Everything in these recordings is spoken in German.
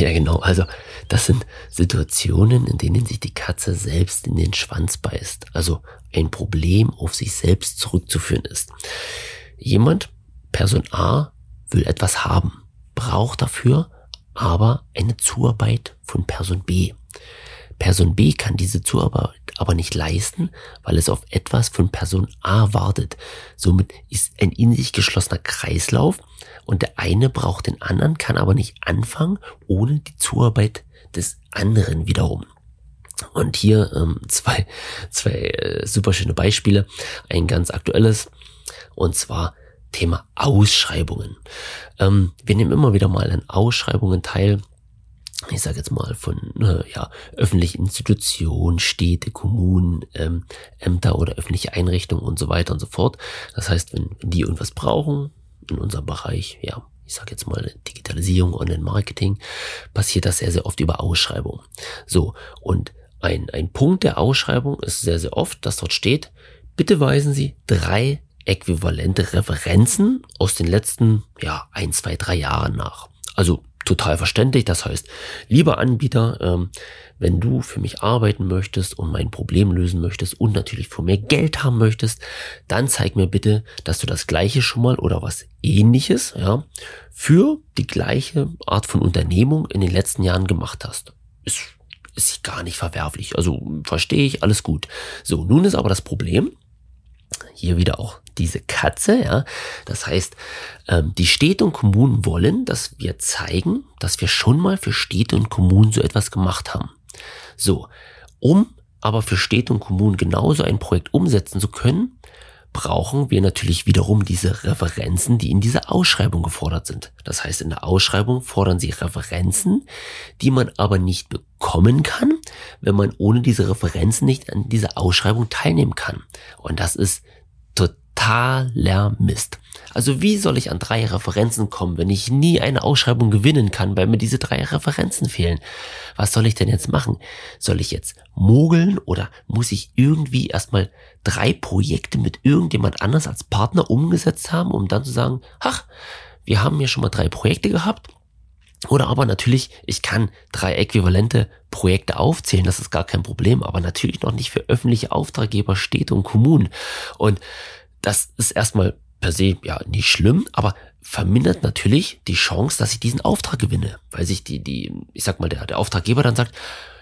Ja, genau. Also das sind Situationen, in denen sich die Katze selbst in den Schwanz beißt. Also ein Problem auf sich selbst zurückzuführen ist. Jemand, Person A, will etwas haben, braucht dafür aber eine Zuarbeit von Person B. Person B kann diese Zuarbeit aber nicht leisten, weil es auf etwas von Person A wartet. Somit ist ein in sich geschlossener Kreislauf und der eine braucht den anderen, kann aber nicht anfangen ohne die Zuarbeit des anderen wiederum. Und hier ähm, zwei, zwei äh, super schöne Beispiele. Ein ganz aktuelles und zwar Thema Ausschreibungen. Ähm, wir nehmen immer wieder mal an Ausschreibungen teil ich sage jetzt mal von äh, ja, öffentlichen Institutionen, Städte, Kommunen, ähm, Ämter oder öffentliche Einrichtungen und so weiter und so fort. Das heißt, wenn, die irgendwas brauchen in unserem Bereich, ja, ich sage jetzt mal Digitalisierung, Online-Marketing, passiert das sehr, sehr oft über Ausschreibungen. So, und ein, ein Punkt der Ausschreibung ist sehr, sehr oft, dass dort steht, bitte weisen Sie drei äquivalente Referenzen aus den letzten, ja, ein, zwei, drei Jahren nach. Also total verständlich. Das heißt, lieber Anbieter, ähm, wenn du für mich arbeiten möchtest und mein Problem lösen möchtest und natürlich von mir Geld haben möchtest, dann zeig mir bitte, dass du das gleiche schon mal oder was ähnliches, ja, für die gleiche Art von Unternehmung in den letzten Jahren gemacht hast. Ist, ist gar nicht verwerflich. Also verstehe ich, alles gut. So, nun ist aber das Problem, hier wieder auch diese Katze, ja. Das heißt, ähm, die Städte und Kommunen wollen, dass wir zeigen, dass wir schon mal für Städte und Kommunen so etwas gemacht haben. So, um aber für Städte und Kommunen genauso ein Projekt umsetzen zu können, brauchen wir natürlich wiederum diese Referenzen, die in dieser Ausschreibung gefordert sind. Das heißt, in der Ausschreibung fordern sie Referenzen, die man aber nicht bekommen kann, wenn man ohne diese Referenzen nicht an dieser Ausschreibung teilnehmen kann. Und das ist totaler Mist. Also wie soll ich an drei Referenzen kommen, wenn ich nie eine Ausschreibung gewinnen kann, weil mir diese drei Referenzen fehlen? Was soll ich denn jetzt machen? Soll ich jetzt mogeln oder muss ich irgendwie erstmal drei Projekte mit irgendjemand anders als Partner umgesetzt haben, um dann zu sagen, ach, wir haben ja schon mal drei Projekte gehabt, oder aber natürlich, ich kann drei äquivalente Projekte aufzählen, das ist gar kein Problem, aber natürlich noch nicht für öffentliche Auftraggeber, Städte und Kommunen. Und das ist erstmal per se ja nicht schlimm, aber vermindert natürlich die Chance, dass ich diesen Auftrag gewinne, weil sich die, die, ich sag mal, der, der Auftraggeber dann sagt,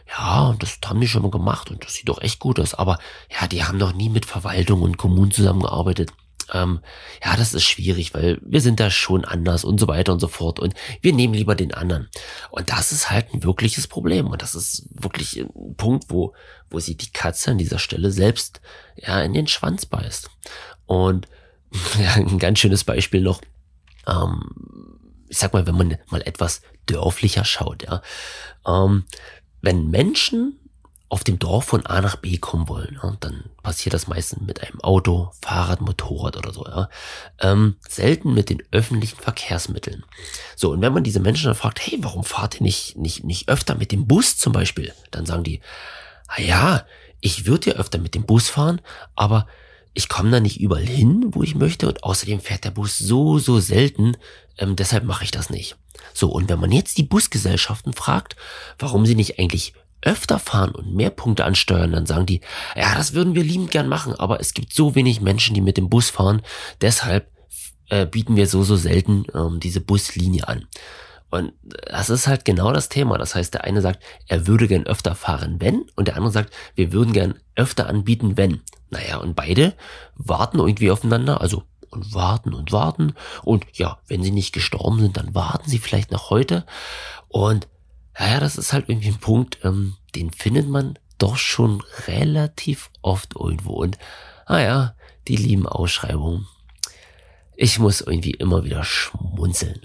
ja, das haben die schon mal gemacht und das sieht doch echt gut aus, aber ja, die haben noch nie mit Verwaltung und Kommunen zusammengearbeitet. Ähm, ja, das ist schwierig, weil wir sind da schon anders und so weiter und so fort und wir nehmen lieber den anderen. Und das ist halt ein wirkliches Problem und das ist wirklich ein Punkt, wo, wo sie die Katze an dieser Stelle selbst ja in den Schwanz beißt. Und ja, ein ganz schönes Beispiel noch. Ähm, ich sag mal, wenn man mal etwas dörflicher schaut, ja. Ähm, wenn Menschen auf dem Dorf von A nach B kommen wollen, ja, dann passiert das meistens mit einem Auto, Fahrrad, Motorrad oder so, ja. Ähm, selten mit den öffentlichen Verkehrsmitteln. So, und wenn man diese Menschen dann fragt, hey, warum fahrt ihr nicht, nicht, nicht öfter mit dem Bus zum Beispiel? Dann sagen die, ah ja, ich würde ja öfter mit dem Bus fahren, aber ich komme da nicht überall hin, wo ich möchte und außerdem fährt der Bus so, so selten, ähm, deshalb mache ich das nicht. So, und wenn man jetzt die Busgesellschaften fragt, warum sie nicht eigentlich öfter fahren und mehr Punkte ansteuern, dann sagen die, ja, das würden wir liebend gern machen, aber es gibt so wenig Menschen, die mit dem Bus fahren, deshalb äh, bieten wir so, so selten ähm, diese Buslinie an. Und das ist halt genau das Thema. Das heißt, der eine sagt, er würde gern öfter fahren, wenn, und der andere sagt, wir würden gern öfter anbieten, wenn. Naja, und beide warten irgendwie aufeinander, also und warten und warten. Und ja, wenn sie nicht gestorben sind, dann warten sie vielleicht noch heute. Und naja, das ist halt irgendwie ein Punkt, ähm, den findet man doch schon relativ oft irgendwo. Und naja, die lieben Ausschreibungen. Ich muss irgendwie immer wieder schmunzeln.